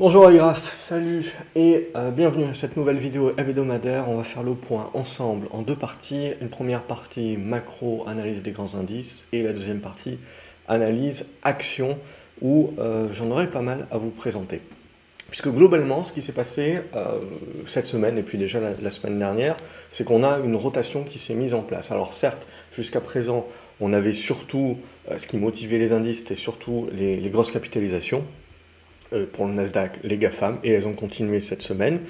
Bonjour Agraf, salut et euh, bienvenue à cette nouvelle vidéo hebdomadaire. On va faire le point ensemble en deux parties. Une première partie macro, analyse des grands indices et la deuxième partie analyse action où euh, j'en aurai pas mal à vous présenter. Puisque globalement, ce qui s'est passé euh, cette semaine et puis déjà la, semaine dernière, c'est qu'on a une rotation qui s'est mise en place. Alors certes, jusqu'à présent, on avait surtout, ce qui motivait les indices, c'était surtout les grosses capitalisations, pour le Nasdaq, les GAFAM, et elles ont continué cette semaine.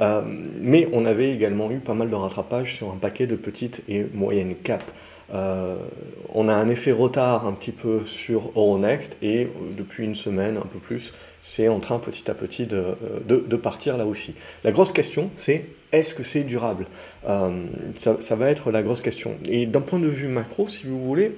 Euh, mais on avait également eu pas mal de rattrapage sur un paquet de petites et moyennes caps. Euh, on a un effet retard un petit peu sur Euronext et depuis une semaine, un peu plus, c'est en train petit à petit de, de, partir là aussi. La grosse question, c'est est-ce que c'est durable? Ça, va être la grosse question. Et d'un point de vue macro, si vous voulez,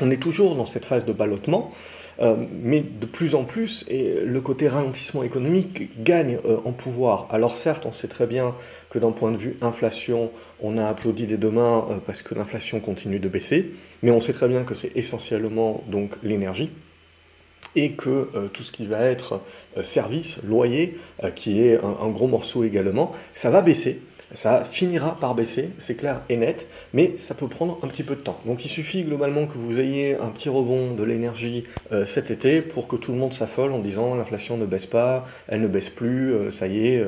on est toujours dans cette phase de ballottement, euh, mais de plus en plus, et le côté ralentissement économique gagne euh, en pouvoir. Alors certes, on sait très bien que d'un point de vue inflation, on a applaudi des deux mains euh, parce que l'inflation continue de baisser, mais on sait très bien que c'est essentiellement donc l'énergie et que tout ce qui va être service, loyer, qui est un, gros morceau également, ça va baisser ça finira par baisser, c'est clair et net, mais ça peut prendre un petit peu de temps. Donc il suffit globalement que vous ayez un petit rebond de l'énergie euh, cet été pour que tout le monde s'affole en disant l'inflation ne baisse pas, elle ne baisse plus, euh, ça y est,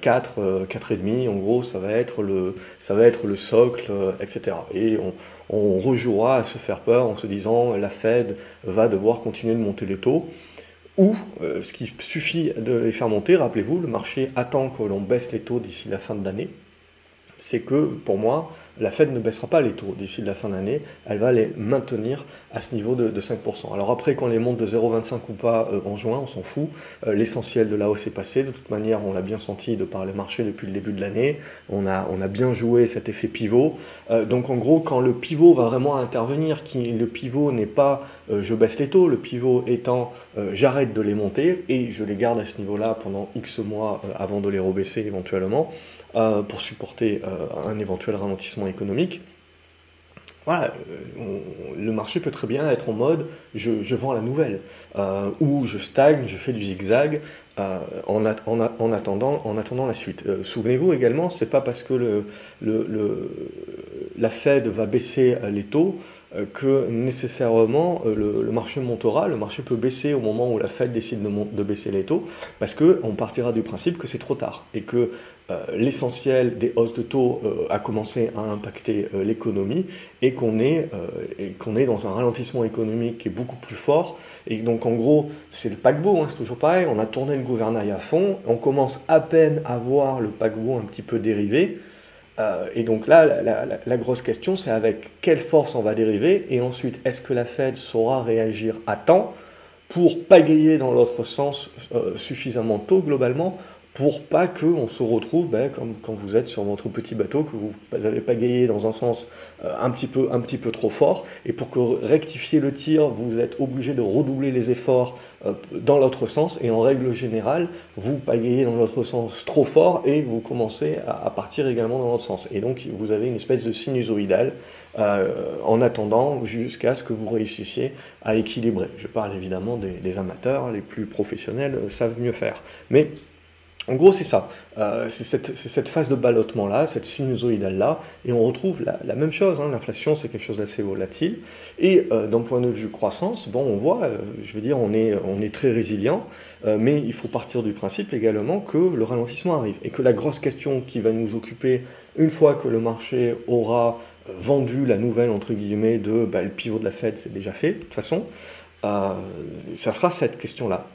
4, euh, 4,5, en gros ça va être le, ça va être le socle, etc. Et on, on rejouera à se faire peur en se disant la Fed va devoir continuer de monter les taux ou euh, ce qui suffit de les faire monter, rappelez-vous, le marché attend que l'on baisse les taux d'ici la fin de l'année, c'est que pour moi, la Fed ne baissera pas les taux d'ici la fin d'année, elle va les maintenir à ce niveau de, 5%. Alors après, quand les monte de 0,25 ou pas euh, en juin, on s'en fout. Euh, l'essentiel de la hausse est passé. De toute manière, on l'a bien senti de par les marchés depuis le début de l'année. On a, on a bien joué cet effet pivot. Euh, donc en gros, quand le pivot va vraiment intervenir, qui, le pivot n'est pas je baisse les taux, le pivot étant j'arrête de les monter et je les garde à ce niveau-là pendant X mois avant de les rebaisser éventuellement pour supporter un éventuel ralentissement économique, voilà, euh, le marché peut très bien être en mode je, vends la nouvelle, euh, ou je stagne, je fais du zigzag euh, en, en, attendant, en attendant la suite. Souvenez-vous également, c'est pas parce que la Fed va baisser les taux que nécessairement le, marché montera. Le marché peut baisser au moment où la Fed décide de, de baisser les taux, parce qu'on partira du principe que c'est trop tard et que euh, l'essentiel des hausses de taux euh, a commencé à impacter euh, l'économie et qu'on est, qu'on est dans un ralentissement économique qui est beaucoup plus fort. Et donc en gros, c'est le paquebot, hein, c'est toujours pareil, on a tourné le gouvernail à fond, on commence à peine à voir le paquebot un petit peu dériver. et donc là, la grosse question, c'est avec quelle force on va dériver, et ensuite, est-ce que la Fed saura réagir à temps pour pagayer dans l'autre sens suffisamment tôt globalement pour pas qu'on se retrouve ben, comme quand vous êtes sur votre petit bateau, que vous n'avez pas gagné dans un sens euh, un, petit peu, un petit peu trop fort, et pour que rectifier le tir, vous êtes obligé de redoubler les efforts euh, dans l'autre sens, et en règle générale, vous pagayez dans l'autre sens trop fort, et vous commencez à, partir également dans l'autre sens. Et donc vous avez une espèce de sinusoïdale euh, en attendant jusqu'à ce que vous réussissiez à équilibrer. Je parle évidemment des, des amateurs, les plus professionnels savent mieux faire. Mais en gros, c'est ça. Euh, c'est cette, phase de ballottement-là, cette sinusoïdale-là, et on retrouve la, même chose. Hein. L'inflation, c'est quelque chose d'assez volatile. Et euh, d'un point de vue croissance, bon, on voit, euh, je veux dire, on est, très résilient, mais il faut partir du principe également que le ralentissement arrive. Et que la grosse question qui va nous occuper, une fois que le marché aura vendu la nouvelle, entre guillemets, de bah, le pivot de la Fed, c'est déjà fait, de toute façon, euh, ça sera cette question-là.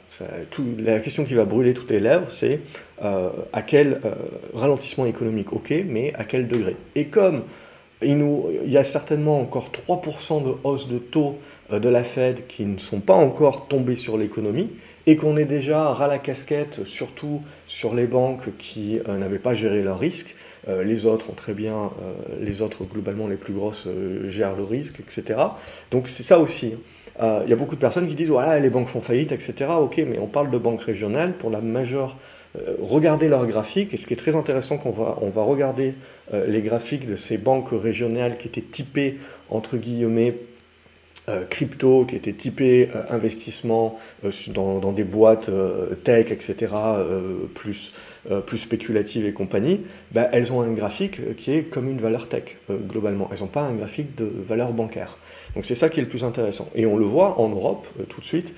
La question qui va brûler toutes les lèvres, c'est euh, à quel euh, ralentissement économique, ok, mais à quel degré Et comme il, y a certainement encore 3% de hausse de taux de la Fed qui ne sont pas encore tombés sur l'économie, et qu'on est déjà ras la casquette, surtout sur les banques qui n'avaient pas géré leurs risques, les autres ont très bien, les autres globalement les plus grosses gèrent le risque, etc. Donc c'est ça aussi. Euh, il y a beaucoup de personnes qui disent les banques font faillite, etc. Ok, mais on parle de banques régionales pour la majeure. Euh, regardez leurs graphiques, et ce qui est très intéressant, qu'on va, on va regarder euh, les graphiques de ces banques régionales qui étaient typées, entre guillemets, crypto qui étaient typées euh, investissement euh, dans, des boîtes tech, etc., plus, plus spéculatives et compagnie, bah, elles ont un graphique qui est comme une valeur tech, globalement. Elles n'ont pas un graphique de valeur bancaire. Donc c'est ça qui est le plus intéressant. Et on le voit en Europe, tout de suite,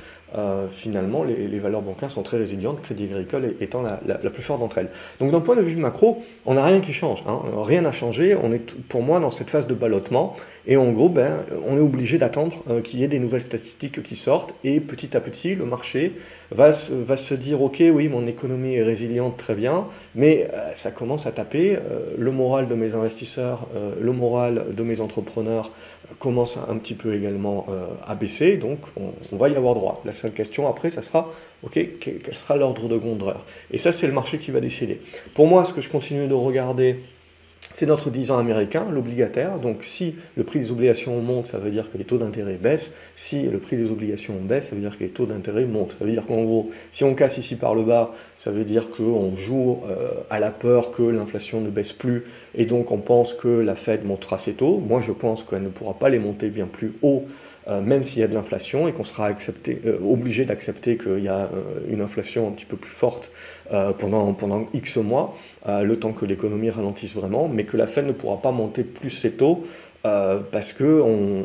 finalement, les, valeurs bancaires sont très résilientes, Crédit Agricole étant la, plus forte d'entre elles. Donc d'un point de vue macro, on n'a rien qui change. Hein. Rien n'a changé. On est, pour moi, dans cette phase de ballottement. Et en gros, ben, on est obligé d'attendre euh, qu'il y ait des nouvelles statistiques qui sortent. Et petit à petit, le marché va se, va se dire, OK, oui, mon économie est résiliente, très bien, mais euh, ça commence à taper. Euh, le moral de mes investisseurs, le moral de mes entrepreneurs commence un petit peu également à baisser. Donc, on, va y avoir droit. La seule question après, ça sera, OK, quel sera l'ordre de grandeur? Et ça, c'est le marché qui va décider. Pour moi, ce que je continue de regarder, c'est notre 10 ans américain, l'obligataire. Donc si le prix des obligations monte, ça veut dire que les taux d'intérêt baissent. Si le prix des obligations baisse, ça veut dire que les taux d'intérêt montent. Ça veut dire qu'en gros, si on casse ici par le bas, ça veut dire qu'on joue euh, à la peur que l'inflation ne baisse plus et donc on pense que la Fed montera ses taux. Moi, je pense qu'elle ne pourra pas les monter bien plus haut même s'il y a de l'inflation et qu'on sera euh, obligé d'accepter qu'il y a une inflation un petit peu plus forte pendant, pendant X mois, le temps que l'économie ralentisse vraiment, mais que la Fed ne pourra pas monter plus ses taux euh, parce qu'on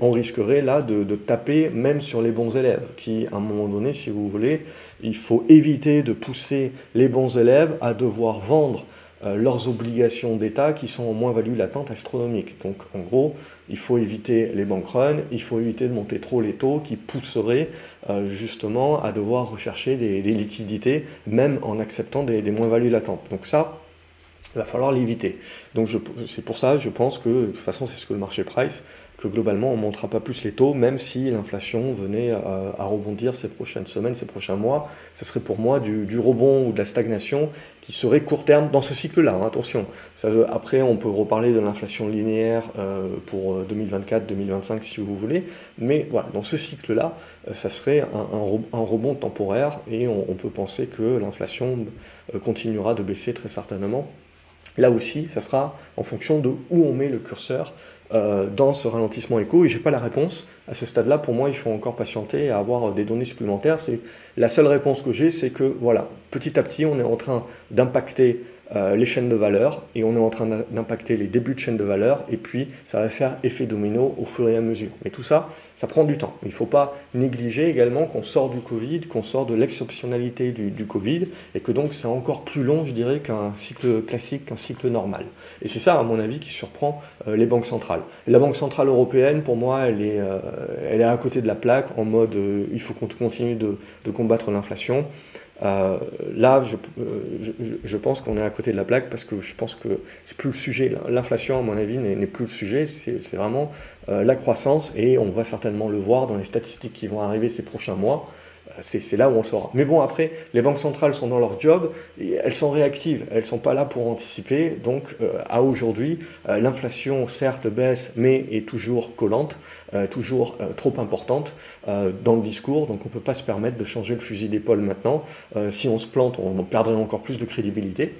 on, risquerait là de, taper même sur les bons élèves, qui à un moment donné, si vous voulez, il faut éviter de pousser les bons élèves à devoir vendre euh, leurs obligations d'État qui sont en moins-value latente astronomique. Donc en gros, il faut éviter les bank runs, il faut éviter de monter trop les taux qui pousseraient euh, justement à devoir rechercher des, liquidités, même en acceptant des, des moins-values latentes. Donc ça, il va falloir l'éviter. Donc c'est pour ça, je pense que, de toute façon, c'est ce que le marché price, que globalement, on ne montera pas plus les taux, même si l'inflation venait à, rebondir ces prochaines semaines, ces prochains mois. Ce serait pour moi du, rebond ou de la stagnation qui serait court terme dans ce cycle-là. Hein, attention, ça veut, après, on peut reparler de l'inflation linéaire euh, pour 2024-2025 euh, si vous voulez, mais voilà, dans ce cycle-là, euh, ça serait un, rebond temporaire et on peut penser que l'inflation continuera de baisser très certainement Là aussi, ça sera en fonction de où on met le curseur euh, dans ce ralentissement éco. Et je n'ai pas la réponse. À ce stade-là, pour moi, il faut encore patienter et avoir des données supplémentaires. C'est La seule réponse que j'ai, c'est que voilà, petit à petit, on est en train d'impacter euh, les chaînes de valeur et on est en train d'impacter les débuts de chaînes de valeur et puis ça va faire effet domino au fur et à mesure. Mais tout ça, ça prend du temps. Il ne faut pas négliger également qu'on sort du Covid, qu'on sort de l'exceptionnalité du, Covid et que donc c'est encore plus long, je dirais, qu'un cycle classique, qu'un cycle normal. Et c'est ça, à mon avis, qui surprend euh, les banques centrales. la Banque Centrale Européenne, pour moi, elle est, euh, elle est à côté de la plaque en mode il faut qu'on continue de, combattre l'inflation. Euh, là, euh, je, pense qu'on est à côté de la plaque parce que je pense que c'est plus le sujet. L'inflation, à mon avis, n'est plus le sujet. C'est vraiment euh, la croissance et on va certainement le voir dans les statistiques qui vont arriver ces prochains mois c'est là où on saura. Mais bon, après, les banques centrales sont dans leur job, et elles sont réactives, elles ne sont pas là pour anticiper. Donc, euh, à aujourd'hui, euh, l'inflation, certes, baisse, mais est toujours collante, euh, toujours trop importante dans le discours. Donc, on ne peut pas se permettre de changer le fusil d'épaule maintenant. si on se plante, on perdrait encore plus de crédibilité.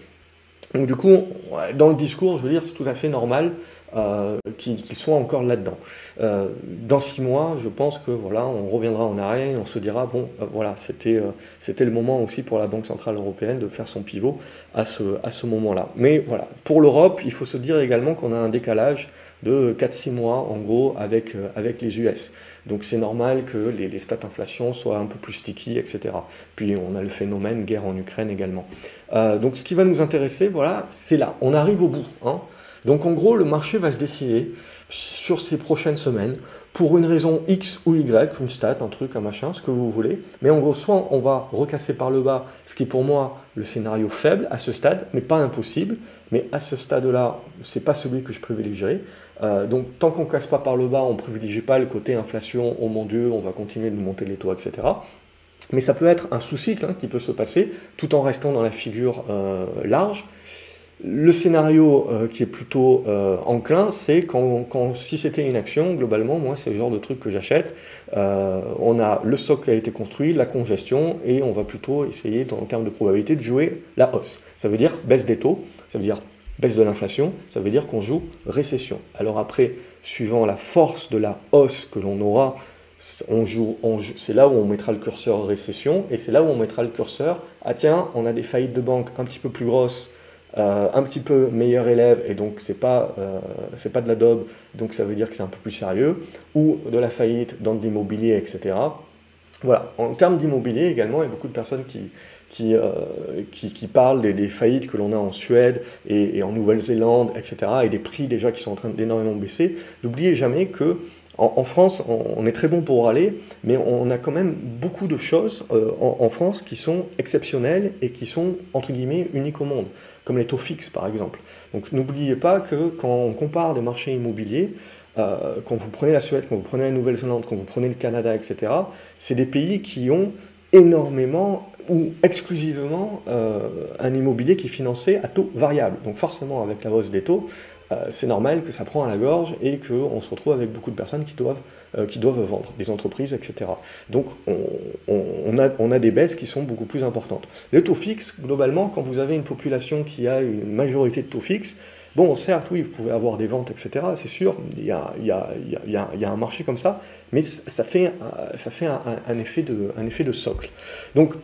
Donc du coup, dans le discours, je veux dire, c'est tout à fait normal euh, qu'ils soient encore là-dedans. Euh, dans six mois, je pense que voilà, on reviendra en arrière et on se dira bon, euh, voilà, c'était c'était le moment aussi pour la Banque centrale européenne de faire son pivot à ce à ce moment-là. Mais voilà, pour l'Europe, il faut se dire également qu'on a un décalage de 4-6 mois en gros avec avec les US. Donc c'est normal que les, les stats inflation soient un peu plus sticky, etc. Puis on a le phénomène guerre en Ukraine également. donc ce qui va nous intéresser, voilà, c'est là. On arrive au bout. Hein. Donc en gros, le marché va se décider sur ces prochaines semaines pour une raison X ou Y, une stat, un truc, un machin, ce que vous voulez. Mais en gros, soit on va recasser par le bas, ce qui est pour moi le scénario faible à ce stade, mais pas impossible. Mais à ce stade-là, c'est pas celui que je privilégierai. Euh, donc tant qu'on casse pas par le bas, on privilégie pas le côté inflation, oh mon Dieu, on va continuer de monter les taux, etc. Mais ça peut être un sous-cycle hein, qui peut se passer tout en restant dans la figure euh, large. Le scénario euh, qui est plutôt euh, enclin, c'est quand, si c'était une action, globalement, moi, c'est le genre de truc que j'achète. Euh, on a le socle qui a été construit, la congestion, et on va plutôt essayer, en termes de probabilité, de jouer la hausse. Ça veut dire baisse des taux, ça veut dire baisse de l'inflation, ça veut dire qu'on joue récession. Alors après, suivant la force de la hausse que l'on aura, on joue, c'est là où on mettra le curseur récession, et c'est là où on mettra le curseur, ah tiens, on a des faillites de banque un petit peu plus grosses, euh, un petit peu meilleur élève, et donc c'est pas, euh, c'est pas de la daube, donc ça veut dire que c'est un peu plus sérieux, ou de la faillite dans de l'immobilier, etc. Voilà, en termes d'immobilier également, il y a beaucoup de personnes qui, qui, euh, qui, parlent des, faillites que l'on a en Suède et en Nouvelle-Zélande, etc., et des prix déjà qui sont en train d'énormément baisser. N'oubliez jamais que en, France, on, est très bon pour râler, mais on a quand même beaucoup de choses euh, en, France qui sont exceptionnelles et qui sont, entre guillemets, uniques au monde, comme les taux fixes, par exemple. Donc n'oubliez pas que quand on compare des marchés immobiliers, euh, quand vous prenez la Suède, quand vous prenez la Nouvelle-Zélande, quand vous prenez le Canada, etc., c'est des pays qui ont énormément ou exclusivement euh, un immobilier qui est financé à taux variable. Donc forcément, avec la hausse des taux, euh, c'est normal que ça prend à la gorge et qu'on se retrouve avec beaucoup de personnes qui doivent, euh, qui doivent vendre, des entreprises, etc. Donc on, a, on, a, des baisses qui sont beaucoup plus importantes. Les taux fixes, globalement, quand vous avez une population qui a une majorité de taux fixes, Bon, certes, oui, vous pouvez avoir des ventes, etc., c'est sûr, il y, a, y a, y a, y a, un marché comme ça, mais ça fait, ça fait un, un, effet de, un effet de socle. Donc,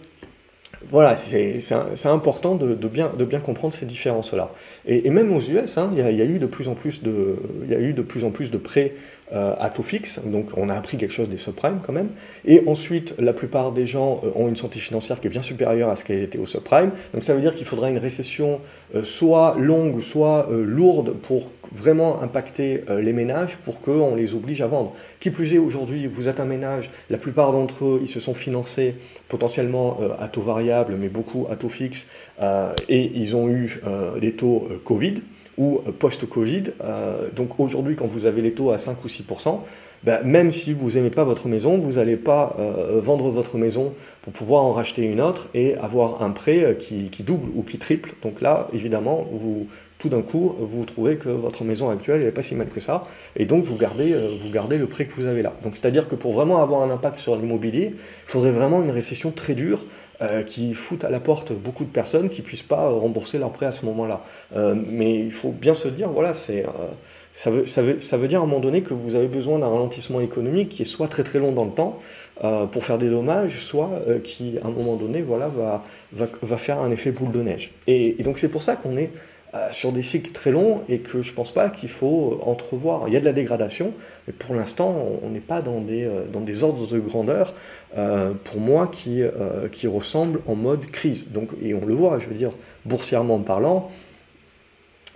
voilà, c'est important de, bien, de, bien, comprendre ces différences-là. Et, même aux US, hein, il, y a, eu de plus en plus de, il y a eu de plus en plus de prêts à taux fixe, donc on a appris quelque chose des subprimes quand même. Et ensuite, la plupart des gens euh, ont une santé financière qui est bien supérieure à ce qu'elle était au subprime. Donc ça veut dire qu'il faudra une récession euh, soit longue, soit lourde pour vraiment impacter les ménages pour qu'on les oblige à vendre. Qui plus est, aujourd'hui, vous êtes un ménage, la plupart d'entre eux, ils se sont financés potentiellement à taux variable, mais beaucoup à taux fixe, et ils ont eu des taux Covid ou post-Covid. Euh, donc aujourd'hui, quand vous avez les taux à 5 ou 6%, ben, même si vous n'aimez pas votre maison, vous n'allez pas euh, vendre votre maison pour pouvoir en racheter une autre et avoir un prêt euh, qui, qui double ou qui triple. Donc là, évidemment, vous, tout d'un coup, vous trouvez que votre maison actuelle n'est pas si mal que ça, et donc vous gardez, vous gardez le prêt que vous avez là. Donc c'est-à-dire que pour vraiment avoir un impact sur l'immobilier, il faudrait vraiment une récession très dure euh, qui foutent à la porte beaucoup de personnes qui puissent pas rembourser leur prêt à ce moment-là. Euh, mais il faut bien se dire, voilà, c'est, euh, ça, veut, ça, veut, ça veut dire à un moment donné que vous avez besoin d'un ralentissement économique qui est soit très très long dans le temps pour faire des dommages, soit qui à un moment donné voilà, va, va, va, faire un effet boule de neige. Et, donc c'est pour ça qu'on est euh, sur des cycles très longs et que je ne pense pas qu'il faut entrevoir. Il y a de la dégradation, mais pour l'instant, on n'est pas dans des, euh, dans des ordres de grandeur, euh, pour moi, qui, qui ressemblent en mode crise. Donc, et on le voit, je veux dire, boursièrement parlant,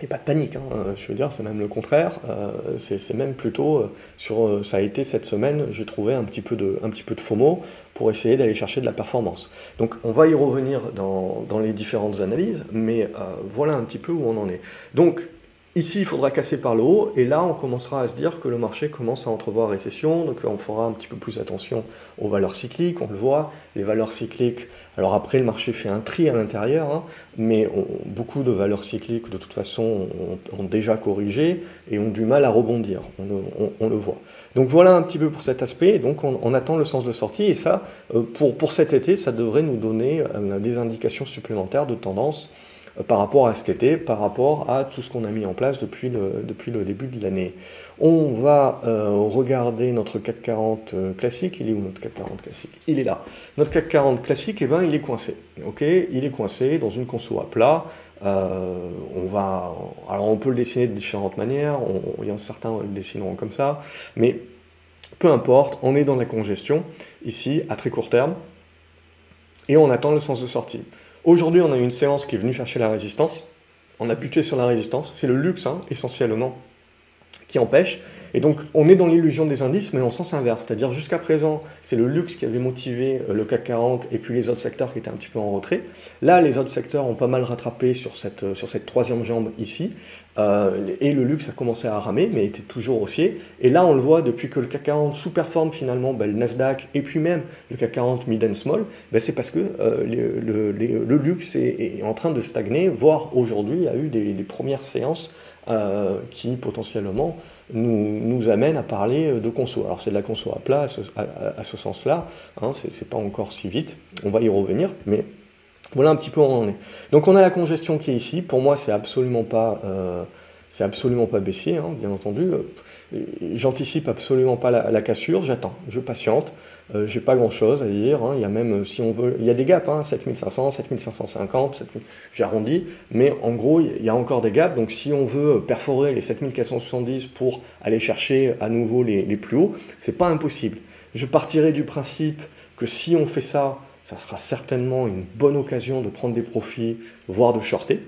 et pas de panique, hein. je veux dire, c'est même le contraire. Euh, c'est même plutôt euh, sur. Euh, ça a été cette semaine, j'ai trouvé un petit peu de, un petit peu de FOMO pour essayer d'aller chercher de la performance. Donc on va y revenir dans, dans les différentes analyses, mais voilà un petit peu où on en est. Donc Ici, il faudra casser par le haut, et là, on commencera à se dire que le marché commence à entrevoir récession, donc on fera un petit peu plus attention aux valeurs cycliques, on le voit, les valeurs cycliques, alors après, le marché fait un tri à l'intérieur, hein, mais beaucoup de valeurs cycliques, de toute façon, ont, déjà corrigé et ont du mal à rebondir, on, le voit. Donc voilà un petit peu pour cet aspect, donc on, attend le sens de sortie, et ça, euh, pour, pour cet été, ça devrait nous donner euh, des indications supplémentaires de tendance par rapport à cet été, par rapport à tout ce qu'on a mis en place depuis le, début de l'année. On va euh, regarder notre CAC 40 euh, classique. Il est où notre CAC 40 classique? Il est là. Notre CAC 40 classique, eh ben, il est coincé. ok? Il est coincé dans une conso à plat. on va, alors on peut le dessiner de différentes manières. en a certains le dessineront comme ça, mais peu importe. On est dans la congestion ici à très court terme et on attend le sens de sortie. Aujourd'hui, on a une séance qui est venue chercher la résistance. On a buté sur la résistance. C'est le luxe, hein, essentiellement, qui empêche. Et donc, on est dans l'illusion des indices, mais en sens inverse. C'est-à-dire, jusqu'à présent, c'est le luxe qui avait motivé euh, le CAC 40 et puis les autres secteurs qui étaient un petit peu en retrait. Là, les autres secteurs ont pas mal rattrapé sur cette, euh, sur cette troisième jambe ici. Euh, et le luxe a commencé à ramer, mais était toujours haussier. Et là, on le voit depuis que le CAC 40 sous-performe finalement ben, le Nasdaq et puis même le CAC 40 mid and small, ben, c'est parce que le, le, luxe est, en train de stagner, voire aujourd'hui, il y a eu des, des premières séances qui potentiellement nous, nous amène à parler euh, de conso. Alors c'est de la conso à plat à ce, sens-là, hein, c'est pas encore si vite, on va y revenir, mais Voilà un petit peu où on en est. Donc on a la congestion qui est ici. Pour moi, c'est absolument pas, euh, c'est absolument pas baissier, hein, bien entendu. J'anticipe absolument pas la, cassure, j'attends, je patiente. Euh, J'ai pas grand chose à dire. Hein. Il y a même, si on veut, il y a des gaps, hein, 7500, 7550, j'arrondis. Mais en gros, il y a encore des gaps. Donc si on veut perforer les 7470 pour aller chercher à nouveau les, les plus hauts, c'est pas impossible. Je partirai du principe que si on fait ça, ça sera certainement une bonne occasion de prendre des profits, voire de shorter.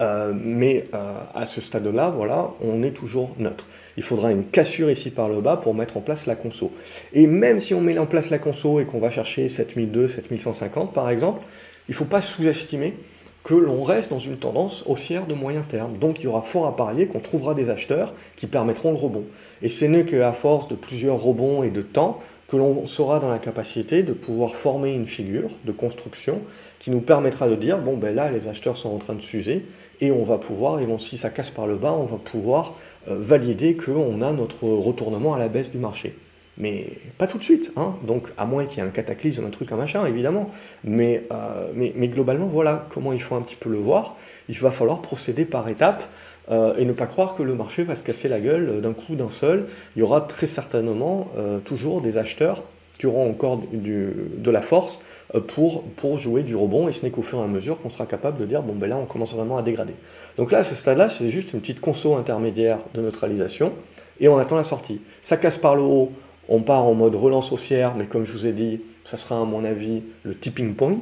Euh, mais euh, à ce stade-là, voilà, on est toujours neutre. Il faudra une cassure ici par le bas pour mettre en place la conso. Et même si on met en place la conso et qu'on va chercher 7200, 7150 par exemple, il ne faut pas sous-estimer que l'on reste dans une tendance haussière de moyen terme. Donc il y aura fort à parier qu'on trouvera des acheteurs qui permettront le rebond. Et ce n'est qu'à force de plusieurs rebonds et de temps que l'on sera dans la capacité de pouvoir former une figure de construction qui nous permettra de dire, bon ben là les acheteurs sont en train de s'user et on va pouvoir, et si ça casse par le bas, on va pouvoir euh, valider qu'on a notre retournement à la baisse du marché. Mais pas tout de suite, hein. donc à moins qu'il y ait un cataclysme, un truc, un machin, évidemment. Mais, euh, mais, mais, globalement, voilà comment il faut un petit peu le voir. Il va falloir procéder par étapes et ne pas croire que le marché va se casser la gueule d'un coup, d'un seul. Il y aura très certainement euh, toujours des acheteurs qui auront encore de la force euh, pour, jouer du rebond, et ce n'est qu'au fur et à mesure qu'on sera capable de dire, bon ben là on commence vraiment à dégrader. Donc là, à ce stade-là, c'est juste une petite conso intermédiaire de neutralisation, et on attend la sortie. Ça casse par le haut, on part en mode relance haussière, mais comme je vous ai dit, ça sera à mon avis le tipping point.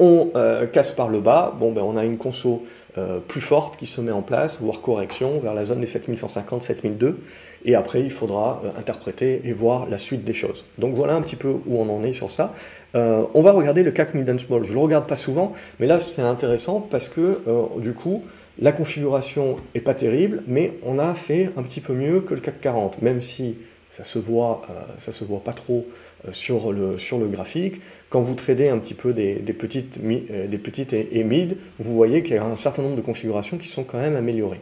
On euh, casse par le bas, bon ben on a une conso euh, plus forte qui se met en place, voire correction vers la zone des 7150, 7002, et après il faudra euh, interpréter et voir la suite des choses. Donc voilà un petit peu où on en est sur ça. on va regarder le CAC Mid Small, je ne le regarde pas souvent, mais là c'est intéressant parce que du coup la configuration est pas terrible, mais on a fait un petit peu mieux que le CAC 40, même si ça se voit, euh, ça se voit pas trop euh, sur, le, sur le graphique. Quand vous tradez un petit peu des, petites, euh, des petites et, mid, vous voyez qu'il y a un certain nombre de configurations qui sont quand même améliorées.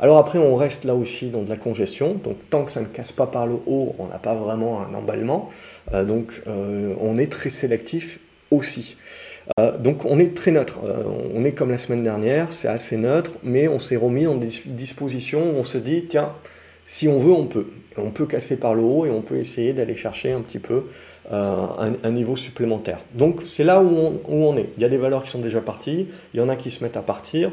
Alors après, on reste là aussi dans de la congestion. Donc tant que ça ne casse pas par le haut, on n'a pas vraiment un emballement. donc on est très sélectif aussi. donc on est très neutre. on est comme la semaine dernière, c'est assez neutre, mais on s'est remis en disposition où on se dit, tiens, si on veut, on peut. On peut casser par le haut et on peut essayer d'aller chercher un petit peu euh, un, niveau supplémentaire. Donc c'est là où on, est. Il y a des valeurs qui sont déjà parties, il y en a qui se mettent à partir.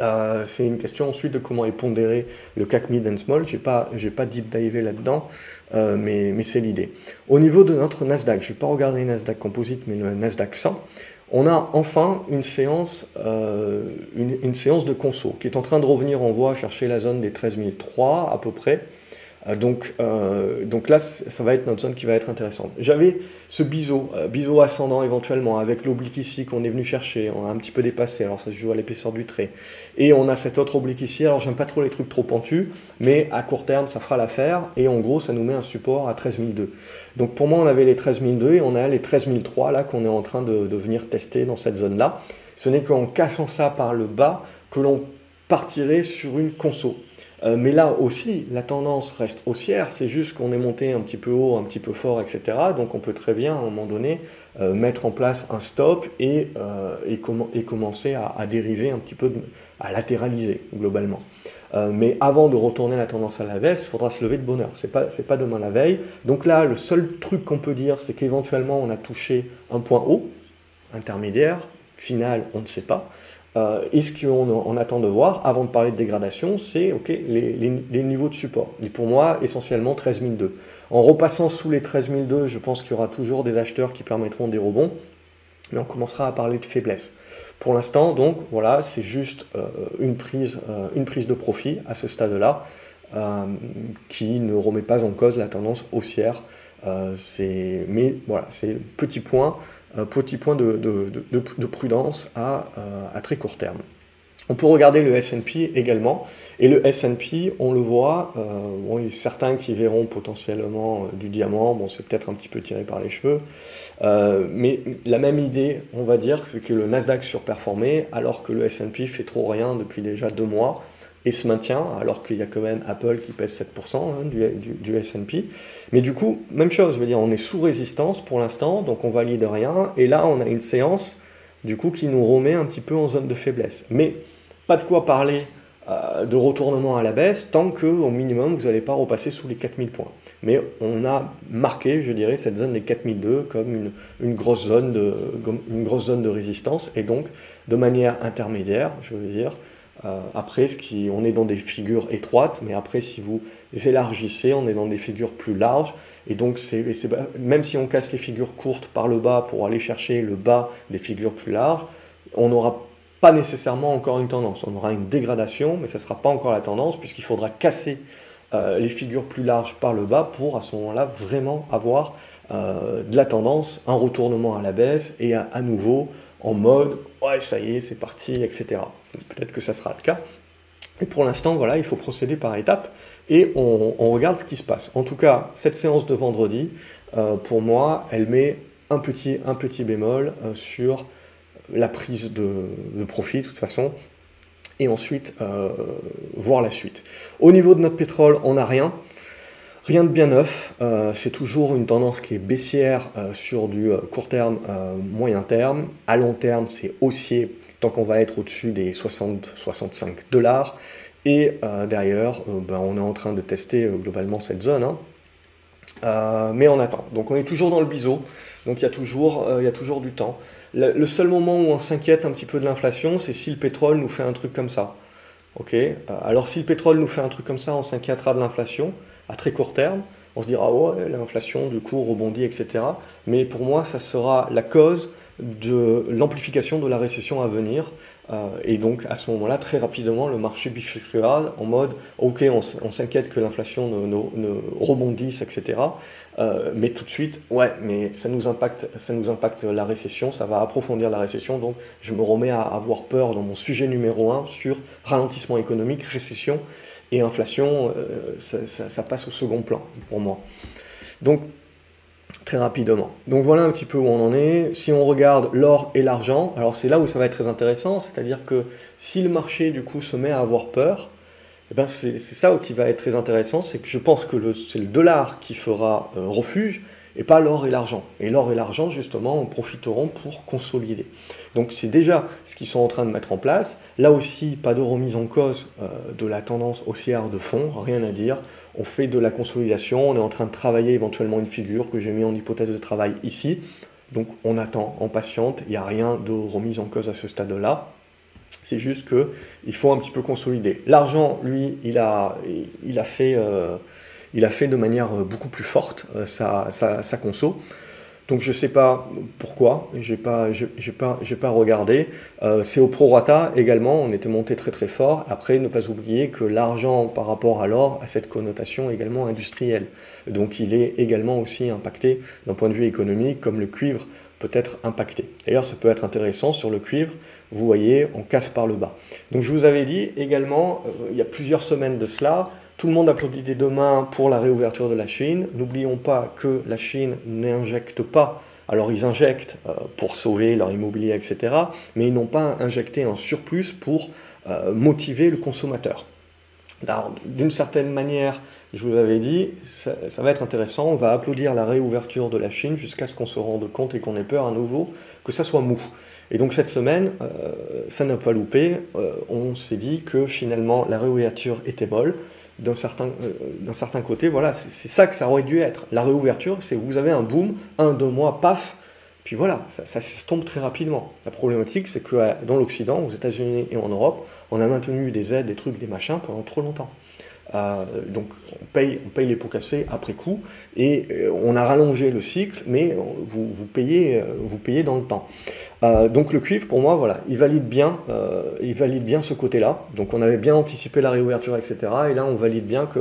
Euh, c'est une question ensuite de comment est pondéré le CAC Mid and Small. Je n'ai pas, pas deep divé là-dedans, euh, mais, mais c'est l'idée. Au niveau de notre Nasdaq, je ne vais pas regarder le Nasdaq Composite, mais le Nasdaq 100 on a enfin une séance, euh, une, séance de conso qui est en train de revenir en voie chercher la zone des 13003 à peu près. Euh, donc, euh, donc là, ça va être notre zone qui va être intéressante. J'avais ce biseau, euh, biseau ascendant éventuellement, avec l'oblique ici qu'on est venu chercher. On a un petit peu dépassé, alors ça se joue à l'épaisseur du trait. Et on a cet autre oblique ici. Alors j'aime pas trop les trucs trop pentus, mais à court terme, ça fera l'affaire. Et en gros, ça nous met un support à 13002. Donc pour moi, on avait les 13002 et on a les 13003 là qu'on est en train de, de venir tester dans cette zone-là. Ce n'est qu'en cassant ça par le bas que l'on partirait sur une conso. Euh, mais là aussi, la tendance reste haussière, c'est juste qu'on est monté un petit peu haut, un petit peu fort, etc. Donc on peut très bien, à un moment donné, euh, mettre en place un stop et, euh, et, commencer à, dériver un petit peu, à latéraliser globalement. mais avant de retourner la tendance à la baisse, il faudra se lever de bonheur. Ce n'est pas, pas demain la veille. Donc là, le seul truc qu'on peut dire, c'est qu'éventuellement, on a touché un point haut, intermédiaire, final, on ne sait pas. Euh, et ce qu'on attend de voir, avant de parler de dégradation, c'est les, niveaux de support. Et pour moi, essentiellement 13002. En repassant sous les 13002, je pense qu'il y aura toujours des acheteurs qui permettront des rebonds, mais on commencera à parler de faiblesse. Pour l'instant, donc, voilà, c'est juste euh, une, prise, euh, une prise de profit à ce stade-là, qui ne remet pas en cause la tendance haussière. mais voilà, c'est petit point petit point de, prudence euh, à, très court terme. On peut regarder le S&P également, et le S&P, on le voit, euh, il y a certains qui verront potentiellement euh, du diamant, bon c'est peut-être un petit peu tiré par les cheveux, mais la même idée, on va dire, c'est que le Nasdaq surperformait, alors que le S&P fait trop rien depuis déjà deux mois, et se maintient, alors qu'il y a quand même Apple qui pèse 7% hein, du, S&P. Mais du coup, même chose, je veux dire, on est sous résistance pour l'instant, donc on valide rien, et là on a une séance du coup qui nous remet un petit peu en zone de faiblesse. Mais pas de quoi parler euh, de retournement à la baisse tant que au minimum vous n'allez pas repasser sous les 4000 points. Mais on a marqué, je dirais, cette zone des 4002 comme une, zone de, une grosse zone de résistance et donc de manière intermédiaire, je veux dire. Euh, après, ce qui, on est dans des figures étroites, mais après, si vous élargissez, on est dans des figures plus larges. Et donc, même si on casse les figures courtes par le bas pour aller chercher le bas des figures plus larges, on n'aura pas nécessairement encore une tendance. On aura une dégradation, mais ce ne sera pas encore la tendance, puisqu'il faudra casser euh, les figures plus larges par le bas pour à ce moment-là vraiment avoir euh, de la tendance, un retournement à la baisse et à, nouveau en mode ouais ça y est c'est parti etc. Peut-être que ça sera le cas. Et pour l'instant voilà il faut procéder par étapes et on, regarde ce qui se passe. En tout cas cette séance de vendredi euh, pour moi elle met un petit, un petit bémol sur la prise de, profit de toute façon, et ensuite euh, voir la suite. Au niveau de notre pétrole, on n'a rien. Rien de bien neuf, euh, c'est toujours une tendance qui est baissière euh, sur du court terme, moyen terme. À long terme, c'est haussier tant qu'on va être au-dessus des 60-65 dollars. Et derrière, ben, on est en train de tester globalement cette zone. Hein. mais on attend. Donc on est toujours dans le biseau. Donc il y a toujours, du temps. Le, seul moment où on s'inquiète un petit peu de l'inflation, c'est si le pétrole nous fait un truc comme ça. Ok? Euh, Alors si le pétrole nous fait un truc comme ça, on s'inquiétera de l'inflation à très court terme. On se dira, ouais, l'inflation du coup rebondit, etc. Mais pour moi, ça sera la cause de l'amplification de la récession à venir. Euh, et donc à ce moment-là, très rapidement, le marché bifurquera en mode ok, on, s'inquiète que l'inflation ne, rebondisse, etc. Euh, mais tout de suite, ouais, mais ça nous, impacte, ça nous impacte la récession, ça va approfondir la récession. Donc je me remets à avoir peur dans mon sujet numéro un sur ralentissement économique, récession et inflation. Euh, ça, ça passe au second plan pour moi. Donc très rapidement. Donc voilà un petit peu où on en est. Si on regarde l'or et l'argent, alors c'est là où ça va être très intéressant, c'est-à-dire que si le marché du coup se met à avoir peur, eh ben c'est ça qui va être très intéressant, c'est que je pense que c'est le dollar qui fera euh, refuge et pas l'or et l'argent. Et l'or et l'argent, justement, en profiteront pour consolider. Donc c'est déjà ce qu'ils sont en train de mettre en place. Là aussi, pas de remise en cause euh, de la tendance haussière de fond, rien à dire. On fait de la consolidation, on est en train de travailler éventuellement une figure que j'ai mis en hypothèse de travail ici. Donc on attend, on patiente, il n'y a rien de remise en cause à ce stade-là. C'est juste qu'il faut un petit peu consolider. L'argent, lui, il a. Euh, fait de manière beaucoup plus forte euh, sa, sa, conso. Donc je ne sais pas pourquoi, je n'ai pas, pas, pas regardé. Euh, c'est au prorata également, on était monté très très fort. Après, ne pas oublier que l'argent par rapport à l'or a cette connotation également industrielle. Donc il est également aussi impacté d'un point de vue économique, comme le cuivre peut être impacté. D'ailleurs, ça peut être intéressant sur le cuivre, vous voyez, on casse par le bas. Donc je vous avais dit également, il y a plusieurs semaines de cela, tout le monde applaudit des deux mains pour la réouverture de la Chine. N'oublions pas que la Chine n'injecte pas, alors ils injectent euh, pour sauver leur immobilier, etc., mais ils n'ont pas injecté un surplus pour euh, motiver le consommateur. D'une certaine manière, je vous avais dit, ça, va être intéressant, on va applaudir la réouverture de la Chine jusqu'à ce qu'on se rende compte et qu'on ait peur à nouveau que ça soit mou. Et donc cette semaine, euh, ça n'a pas loupé, on s'est dit que finalement la réouverture était molle, d'un certain, euh, certain côté, voilà, c'est ça que ça aurait dû être. La réouverture, c'est vous avez un boom, un, deux mois, paf, puis voilà, ça, ça s'estompe très rapidement. La problématique, c'est que euh, dans l'Occident, aux États-Unis et en Europe, on a maintenu des aides, des trucs, des machins pendant trop longtemps. Euh, donc on paye, on paye les pots cassés après coup et euh, on a rallongé le cycle, mais vous, payez, euh, vous payez dans le temps. donc le cuivre, pour moi, voilà, il valide bien, il valide bien ce côté-là. Donc on avait bien anticipé la réouverture, etc. Et là, on valide bien que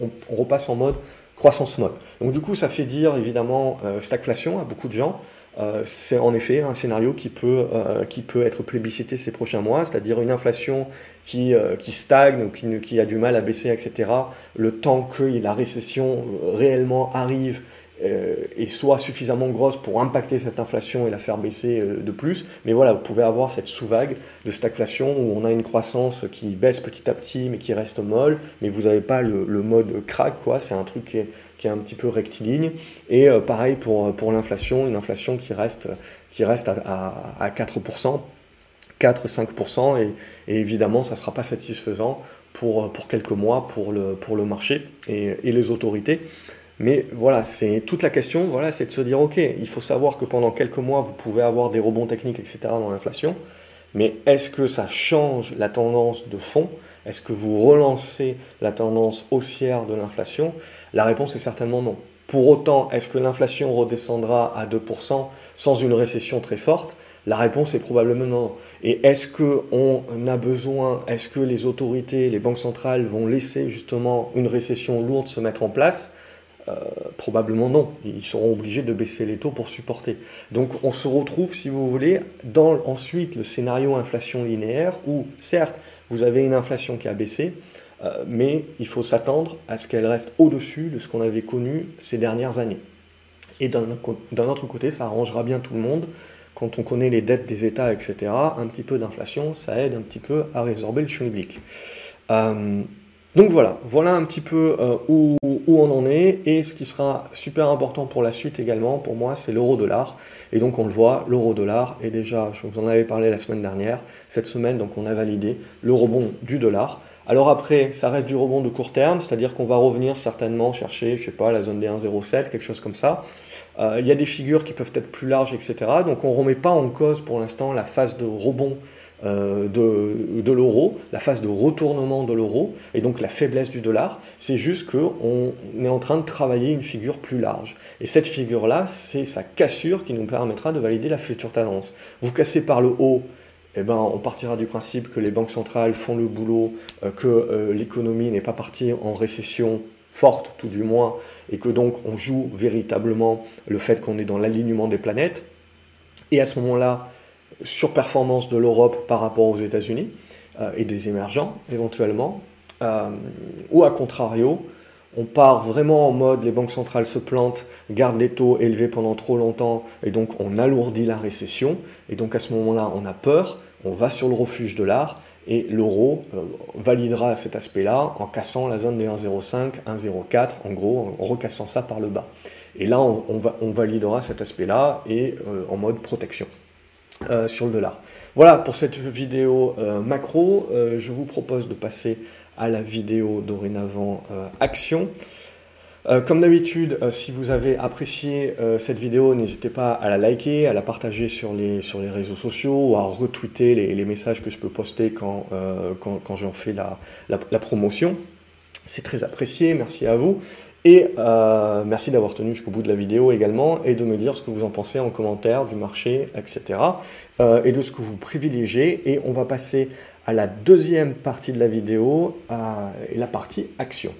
on, repasse en mode croissance mode. Donc du coup, ça fait dire évidemment stagflation à beaucoup de gens. Euh, c'est en effet un scénario qui peut, euh, qui peut être plébiscité ces prochains mois, c'est-à-dire une inflation qui, euh, qui stagne ou qui, a du mal à baisser, etc. Le temps que la récession réellement arrive et soit suffisamment grosse pour impacter cette inflation et la faire baisser de plus. Mais voilà, vous pouvez avoir cette sous-vague de stagflation où on a une croissance qui baisse petit à petit mais qui reste molle, mais vous n'avez pas le, mode crack, quoi. C'est un truc qui est, qui est un petit peu rectiligne. Et pareil pour, pour l'inflation, une inflation qui reste, qui reste à, à 4%. 4-5%, et, évidemment, ça ne sera pas satisfaisant pour, pour quelques mois pour le, pour le marché et, les autorités. Mais voilà, c'est toute la question, voilà, c'est de se dire, ok, il faut savoir que pendant quelques mois, vous pouvez avoir des rebonds techniques, etc. dans l'inflation, mais est-ce que ça change la tendance de fond Est-ce que vous relancez la tendance haussière de l'inflation? La réponse est certainement non. Pour autant, est-ce que l'inflation redescendra à 2% sans une récession très forte? La réponse est probablement non. Et est-ce qu'on a besoin, est-ce que les autorités, les banques centrales vont laisser justement une récession lourde se mettre en place? Euh, Probablement non. Ils seront obligés de baisser les taux pour supporter. Donc on se retrouve, si vous voulez, dans ensuite le scénario inflation linéaire où certes vous avez une inflation qui a baissé, euh, mais il faut s'attendre à ce qu'elle reste au-dessus de ce qu'on avait connu ces dernières années. Et d'un autre côté, ça arrangera bien tout le monde quand on connaît les dettes des États, etc., un petit peu d'inflation, ça aide un petit peu à résorber le schmilblick. Euh, donc voilà, voilà un petit peu euh, où, on en est, et ce qui sera super important pour la suite également, pour moi, c'est l'euro-dollar. Et donc on le voit, l'euro-dollar est déjà, je vous en avais parlé la semaine dernière, cette semaine, donc on a validé le rebond du dollar. Alors après, ça reste du rebond de court terme, c'est-à-dire qu'on va revenir certainement chercher, je sais pas, la zone des 1,07, quelque chose comme ça. Euh, il y a des figures qui peuvent être plus larges, etc. Donc on ne remet pas en cause pour l'instant la phase de rebond de, de l'euro, la phase de retournement de l'euro, et donc la faiblesse du dollar. C'est juste qu'on est en train de travailler une figure plus large. Et cette figure-là, c'est sa cassure qui nous permettra de valider la future tendance. Vous cassez par le haut, eh ben, on partira du principe que les banques centrales font le boulot, euh, que euh, l'économie n'est pas partie en récession forte tout du moins, et que donc on joue véritablement le fait qu'on est dans l'alignement des planètes. Et à ce moment-là, surperformance de l'Europe par rapport aux États-Unis euh, et des émergents éventuellement, ou à contrario, on part vraiment en mode les banques centrales se plantent, gardent les taux élevés pendant trop longtemps et donc on alourdit la récession et donc à ce moment-là on a peur, on va sur le refuge de l'art et l'euro euh, validera cet aspect-là en cassant la zone des 1,05, 1,04 en gros, en recassant ça par le bas. Et là on, on validera cet aspect-là et euh, en mode protection. Euh, sur le dollar. Voilà pour cette vidéo macro. je vous propose de passer à la vidéo dorénavant euh, action. Euh, comme d'habitude, euh, si vous avez apprécié cette vidéo, n'hésitez pas à la liker, à la partager sur les, réseaux sociaux ou à retweeter les, messages que je peux poster quand, quand, j'en fais la, promotion. C'est très apprécié, merci à vous. Et merci d'avoir tenu jusqu'au bout de la vidéo également et de me dire ce que vous en pensez en commentaire du marché, etc. et de ce que vous privilégiez. Et on va passer à la deuxième partie de la vidéo, la partie action.